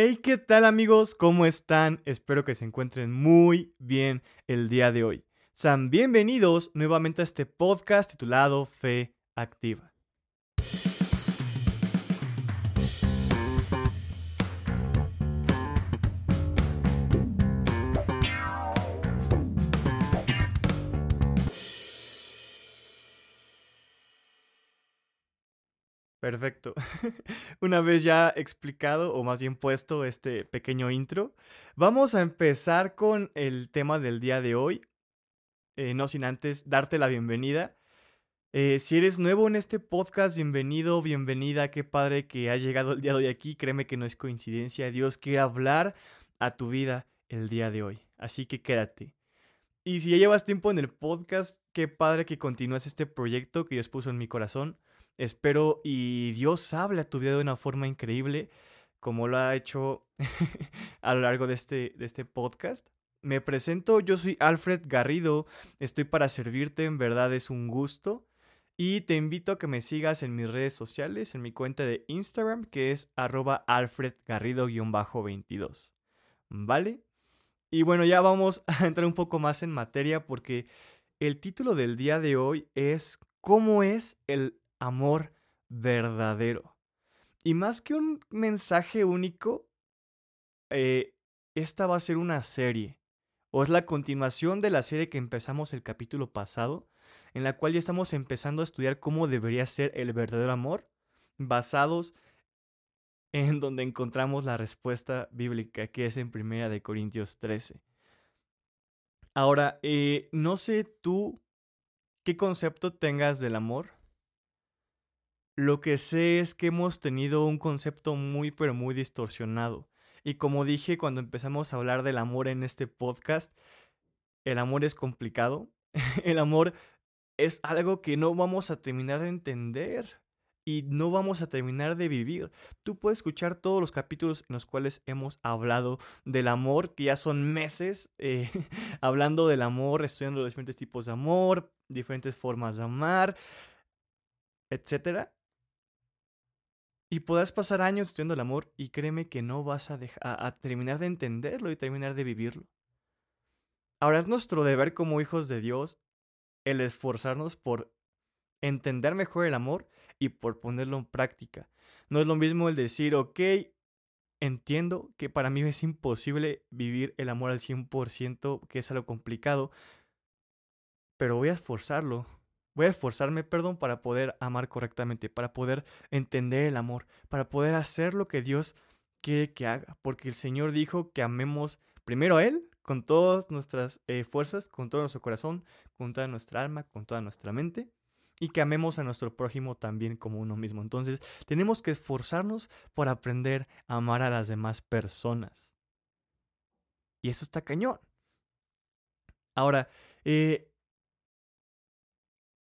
Hey, ¿qué tal amigos? ¿Cómo están? Espero que se encuentren muy bien el día de hoy. Sean bienvenidos nuevamente a este podcast titulado Fe Activa. Perfecto. Una vez ya explicado, o más bien puesto este pequeño intro, vamos a empezar con el tema del día de hoy. Eh, no sin antes darte la bienvenida. Eh, si eres nuevo en este podcast, bienvenido, bienvenida. Qué padre que has llegado el día de hoy aquí. Créeme que no es coincidencia. Dios quiere hablar a tu vida el día de hoy. Así que quédate. Y si ya llevas tiempo en el podcast, qué padre que continúes este proyecto que Dios puso en mi corazón. Espero y Dios hable a tu vida de una forma increíble, como lo ha hecho a lo largo de este, de este podcast. Me presento, yo soy Alfred Garrido, estoy para servirte, en verdad es un gusto. Y te invito a que me sigas en mis redes sociales, en mi cuenta de Instagram, que es arroba alfredgarrido-22. ¿Vale? Y bueno, ya vamos a entrar un poco más en materia porque el título del día de hoy es ¿Cómo es el amor verdadero. Y más que un mensaje único, eh, esta va a ser una serie. O es la continuación de la serie que empezamos el capítulo pasado, en la cual ya estamos empezando a estudiar cómo debería ser el verdadero amor, basados en donde encontramos la respuesta bíblica, que es en Primera de Corintios 13. Ahora, eh, no sé tú qué concepto tengas del amor. Lo que sé es que hemos tenido un concepto muy pero muy distorsionado. Y como dije cuando empezamos a hablar del amor en este podcast, el amor es complicado. el amor es algo que no vamos a terminar de entender y no vamos a terminar de vivir. Tú puedes escuchar todos los capítulos en los cuales hemos hablado del amor, que ya son meses eh, hablando del amor, estudiando los diferentes tipos de amor, diferentes formas de amar, etcétera. Y podrás pasar años estudiando el amor y créeme que no vas a, a, terminar de entenderlo y terminar de vivirlo. Ahora es nuestro deber como hijos de Dios el esforzarnos por entender mejor el amor y por ponerlo en práctica. No es lo mismo el decir, ok, entiendo que para mí es imposible vivir el amor al 100%, que es algo complicado, pero voy a esforzarlo, Voy a esforzarme, perdón, para poder amar correctamente, para poder entender el amor, para poder hacer lo que Dios quiere que haga. Porque el Señor dijo que amemos primero a Él con todas nuestras eh, fuerzas, con todo nuestro corazón, con toda nuestra alma, con toda nuestra mente. Y que amemos a nuestro prójimo también como uno mismo. Entonces, tenemos que esforzarnos por aprender a amar a las demás personas. Y eso está cañón. Ahora, eh,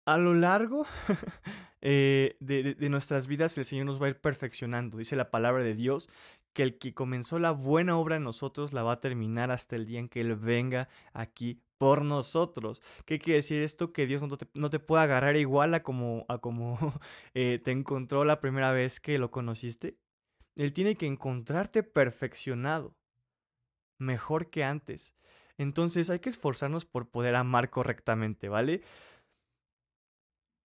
a lo largo eh, de, nuestras vidas el Señor nos va a ir perfeccionando. Dice la palabra de Dios que el que comenzó la buena obra en nosotros la va a terminar hasta el día en que Él venga aquí por nosotros. ¿Qué quiere decir esto? Que Dios no te, puede agarrar igual a como, a como eh, te encontró la primera vez que lo conociste. Él tiene que encontrarte perfeccionado, mejor que antes. Entonces hay que esforzarnos por poder amar correctamente, ¿vale?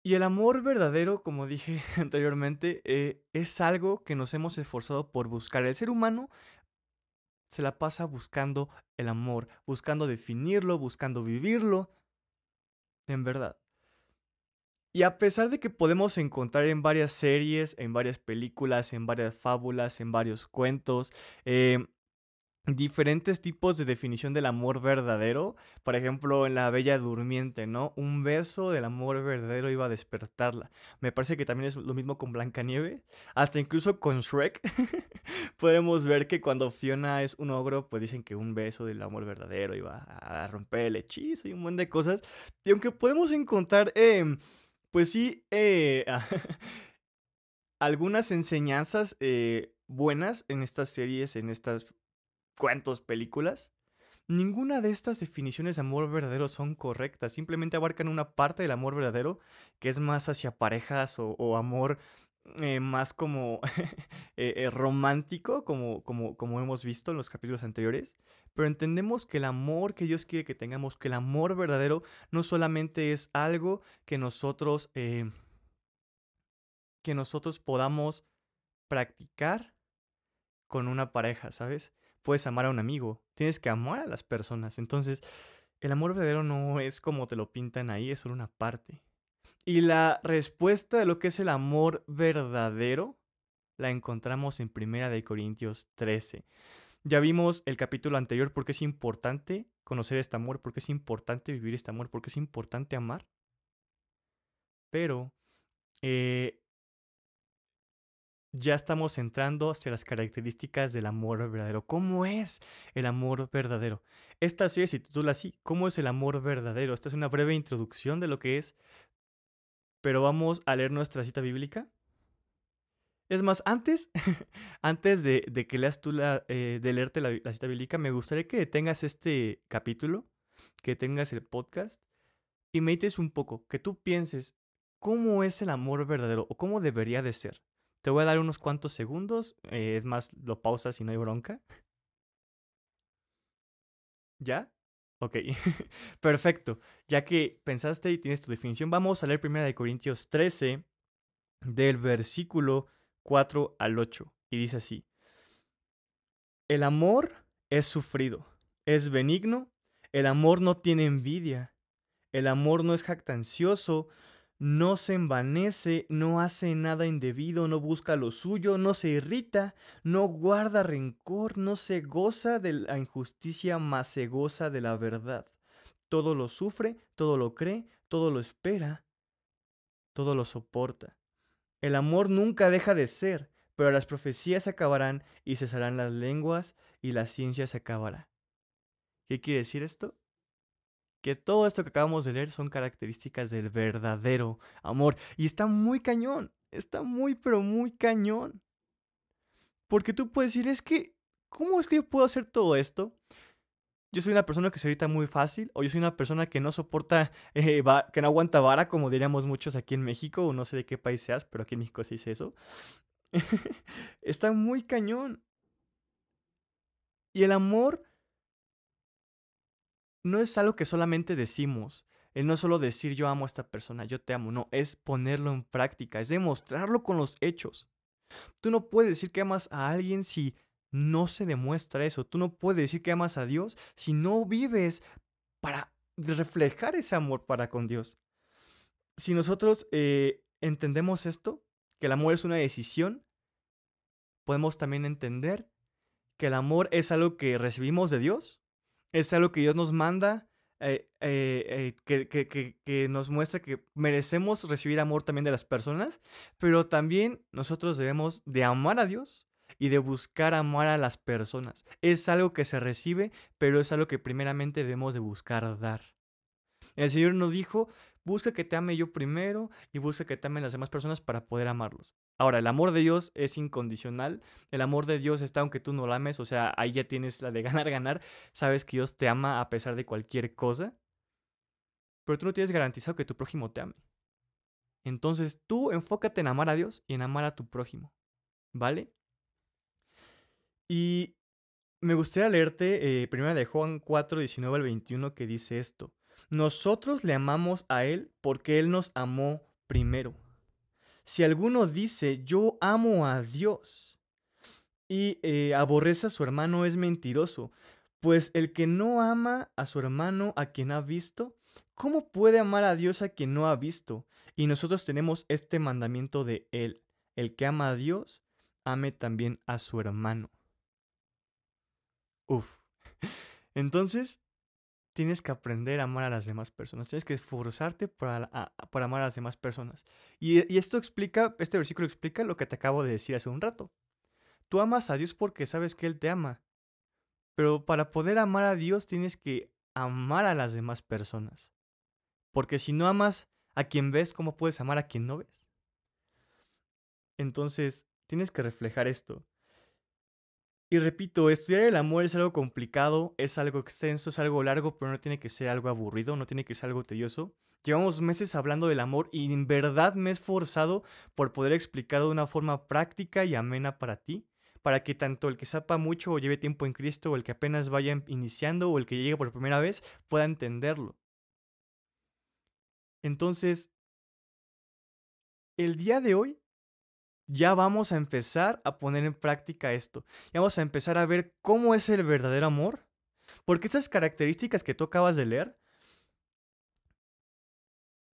Y el amor verdadero, como dije anteriormente, eh, es algo que nos hemos esforzado por buscar. El ser humano se la pasa buscando el amor, buscando definirlo, buscando vivirlo, en verdad. Y a pesar de que podemos encontrar en varias series, en varias películas, en varias fábulas, en varios cuentos, eh, diferentes tipos de definición del amor verdadero. Por ejemplo, en La Bella Durmiente, ¿no? Un beso del amor verdadero iba a despertarla. Me parece que también es lo mismo con Blancanieves. Hasta incluso con Shrek. Podemos ver que cuando Fiona es un ogro, pues dicen que un beso del amor verdadero iba a romper el hechizo y un montón de cosas. Y aunque podemos encontrar, em, pues sí, eh, algunas enseñanzas eh, buenas en estas series, en estas cuentos, películas, ninguna de estas definiciones de amor verdadero son correctas. Simplemente abarcan una parte del amor verdadero que es más hacia parejas o, amor eh, más como eh, eh, romántico, como, como, como hemos visto en los capítulos anteriores, pero entendemos que el amor que Dios quiere que tengamos, que el amor verdadero no solamente es algo que nosotros, que nosotros podamos practicar con una pareja, ¿sabes? Puedes amar a un amigo, tienes que amar a las personas. Entonces, el amor verdadero no es como te lo pintan ahí, es solo una parte. Y la respuesta de lo que es el amor verdadero la encontramos en Primera de Corintios 13. Ya vimos el capítulo anterior porque es importante conocer este amor, porque es importante vivir este amor, porque es importante amar. Pero eh, ya estamos entrando hacia las características del amor verdadero. ¿Cómo es el amor verdadero? Esta serie se titula así, ¿Cómo es el amor verdadero? Esta es una breve introducción de lo que es pero vamos a leer nuestra cita bíblica. Es más, antes, antes de, que leas tú la, eh, de leerte la, cita bíblica, me gustaría que tengas este capítulo, que tengas el podcast y medites un poco, que tú pienses cómo es el amor verdadero o cómo debería de ser. Te voy a dar unos cuantos segundos, eh, es más, lo pausas si no hay bronca. ¿Ya? Ok, perfecto. Ya que pensaste y tienes tu definición, vamos a leer 1 Corintios 13 del versículo 4 al 8. Y dice así, el amor es sufrido, es benigno, el amor no tiene envidia, el amor no es jactancioso, no se envanece, no hace nada indebido, no busca lo suyo, no se irrita, no guarda rencor, no se goza de la injusticia, mas se goza de la verdad. Todo lo sufre, todo lo cree, todo lo espera, todo lo soporta. El amor nunca deja de ser, pero las profecías acabarán y cesarán las lenguas y la ciencia se acabará. ¿Qué quiere decir esto? Que todo esto que acabamos de leer son características del verdadero amor. Y está muy cañón, está muy, pero muy cañón. Porque tú puedes decir, es que, ¿cómo es que yo puedo hacer todo esto? Yo soy una persona que se irrita muy fácil, o yo soy una persona que no soporta, eh, que no aguanta vara, como diríamos muchos aquí en México, o no sé de qué país seas, pero aquí en México se dice eso. está muy cañón. Y el amor no es algo que solamente decimos. Es no solo decir yo amo a esta persona, yo te amo, no, es ponerlo en práctica, es demostrarlo con los hechos. Tú no puedes decir que amas a alguien si no se demuestra eso. Tú no puedes decir que amas a Dios si no vives para reflejar ese amor para con Dios. Si nosotros eh, entendemos esto, que el amor es una decisión, podemos también entender que el amor es algo que recibimos de Dios es algo que Dios nos manda, eh, eh, eh, que, nos muestra que merecemos recibir amor también de las personas, pero también nosotros debemos de amar a Dios y de buscar amar a las personas. Es algo que se recibe, pero es algo que primeramente debemos de buscar dar. El Señor nos dijo Busca que te ame yo primero y busca que te amen las demás personas para poder amarlos. Ahora, el amor de Dios es incondicional. El amor de Dios está aunque tú no lo ames. O sea, ahí ya tienes la de ganar, ganar. Sabes que Dios te ama a pesar de cualquier cosa. Pero tú no tienes garantizado que tu prójimo te ame. Entonces tú enfócate en amar a Dios y en amar a tu prójimo. ¿Vale? Y me gustaría leerte eh, primero de Juan 4, 19 al 21 que dice esto. Nosotros le amamos a Él porque Él nos amó primero. Si alguno dice, yo amo a Dios y eh, aborrece a su hermano, es mentiroso, pues el que no ama a su hermano a quien ha visto, ¿cómo puede amar a Dios a quien no ha visto? Y nosotros tenemos este mandamiento de Él. El que ama a Dios, ame también a su hermano. Uf. Entonces, tienes que aprender a amar a las demás personas, tienes que esforzarte para, amar a las demás personas. Y, y, esto explica, este versículo explica lo que te acabo de decir hace un rato. Tú amas a Dios porque sabes que Él te ama, pero para poder amar a Dios tienes que amar a las demás personas. Porque si no amas a quien ves, ¿cómo puedes amar a quien no ves? Entonces, tienes que reflejar esto. Y repito, estudiar el amor es algo complicado, es algo extenso, es algo largo, pero no tiene que ser algo aburrido, no tiene que ser algo tedioso. Llevamos meses hablando del amor y en verdad me he esforzado por poder explicarlo de una forma práctica y amena para ti, para que tanto el que sepa mucho o lleve tiempo en Cristo, o el que apenas vaya iniciando, o el que llegue por primera vez, pueda entenderlo. Entonces, el día de hoy ya vamos a empezar a poner en práctica esto. Ya vamos a empezar a ver cómo es el verdadero amor. Porque esas características que tú acabas de leer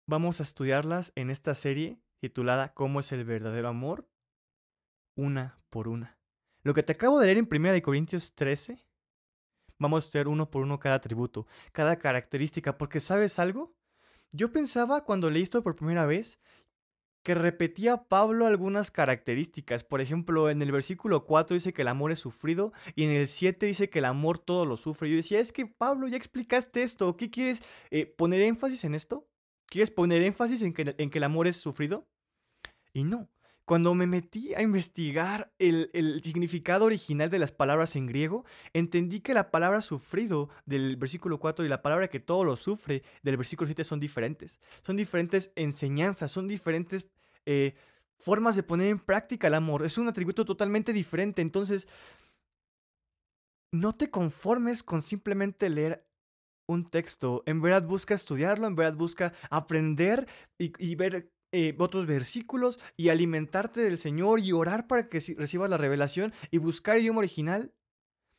Vamos a estudiarlas en esta serie titulada ¿Cómo es el verdadero amor? Una por una. Lo que te acabo de leer en 1 Corintios 13, vamos a estudiar uno por uno cada atributo, cada característica, porque ¿sabes algo? Yo pensaba cuando leí esto por primera vez que repetía Pablo algunas características. Por ejemplo, en el versículo 4 dice que el amor es sufrido y en el 7 dice que el amor todo lo sufre. Yo decía, es que Pablo, ya explicaste esto. ¿Qué quieres eh, poner énfasis en esto? ¿Quieres poner énfasis en que, en que el amor es sufrido? Y no. Cuando me metí a investigar el, el, significado original de las palabras en griego, entendí que la palabra sufrido del versículo 4 y la palabra que todo lo sufre del versículo 7 son diferentes. Son diferentes enseñanzas, son diferentes eh, formas de poner en práctica el amor. Es un atributo totalmente diferente. Entonces, no te conformes con simplemente leer un texto, en verdad busca estudiarlo, en verdad busca aprender y, ver eh, otros versículos y alimentarte del Señor y orar para que recibas la revelación y buscar idioma original.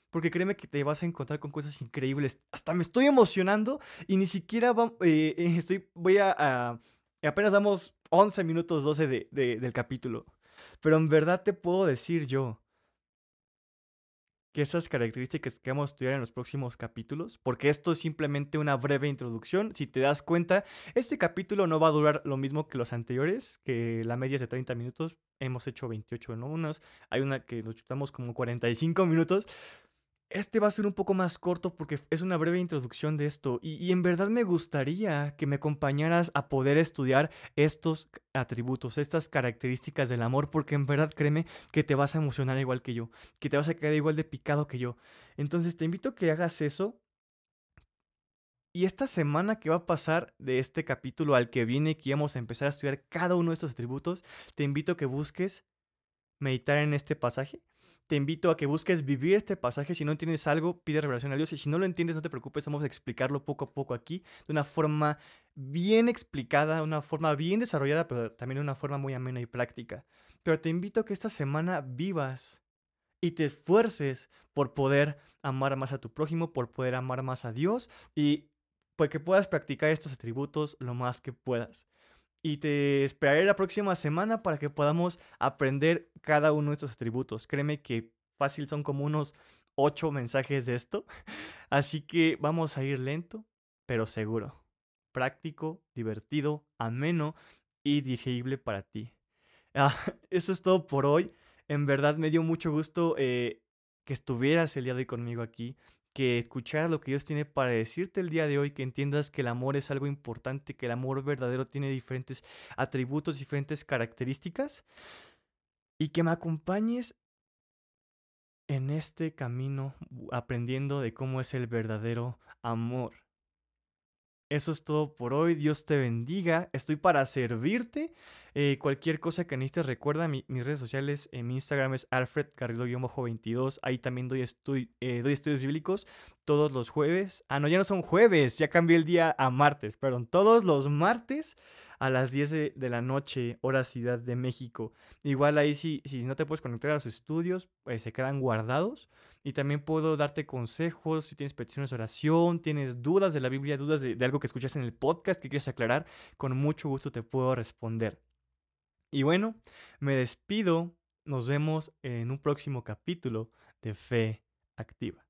Porque créeme que te vas a encontrar con cosas increíbles. Hasta me estoy emocionando y ni siquiera eh, estoy, voy a, Apenas damos 11 minutos 12 del capítulo. Pero en verdad te puedo decir yo que esas características que vamos a estudiar en los próximos capítulos, porque esto es simplemente una breve introducción. Si te das cuenta, este capítulo no va a durar lo mismo que los anteriores, que la media es de 30 minutos. Hemos hecho 28 en unos, hay una que nos chutamos como 45 minutos, este va a ser un poco más corto porque es una breve introducción de esto y, en verdad me gustaría que me acompañaras a poder estudiar estos atributos, estas características del amor porque en verdad créeme que te vas a emocionar igual que yo, que te vas a quedar igual de picado que yo. Entonces te invito a que hagas eso y esta semana que va a pasar de este capítulo al que viene, que vamos a empezar a estudiar cada uno de estos atributos, te invito a que busques meditar en este pasaje te invito a que busques vivir este pasaje. Si no entiendes algo, pide revelación a Dios. Y si no lo entiendes, no te preocupes, vamos a explicarlo poco a poco aquí, de una forma bien explicada, una forma bien desarrollada, pero también de una forma muy amena y práctica. Pero te invito a que esta semana vivas y te esfuerces por poder amar más a tu prójimo, por poder amar más a Dios y pues que puedas practicar estos atributos lo más que puedas y te esperaré la próxima semana para que podamos aprender cada uno de estos atributos. Créeme que fácil son como unos ocho mensajes de esto. Así que vamos a ir lento, pero seguro. Práctico, divertido, ameno y digerible para ti. Ah, eso es todo por hoy. En verdad me dio mucho gusto eh, que estuvieras el día de hoy conmigo aquí que escucharas lo que Dios tiene para decirte el día de hoy, que entiendas que el amor es algo importante, que el amor verdadero tiene diferentes atributos, diferentes características, y que me acompañes en este camino aprendiendo de cómo es el verdadero amor. Eso es todo por hoy. Dios te bendiga. Estoy para servirte. Eh, cualquier cosa que necesites, recuerda mis redes sociales. En mi Instagram es Alfred 22 Ahí también eh, doy estudios bíblicos todos los jueves. Ah, no, ya no son jueves. Ya cambié el día a martes. Perdón, todos los martes a las 10 de, la noche, hora Ciudad de México. Igual ahí si, si no te puedes conectar a los estudios, pues se quedan guardados. Y también puedo darte consejos si tienes peticiones de oración, tienes dudas de la Biblia, dudas de, de algo que escuchas en el podcast que quieres aclarar, con mucho gusto te puedo responder. Y bueno, me despido. Nos vemos en un próximo capítulo de Fe Activa.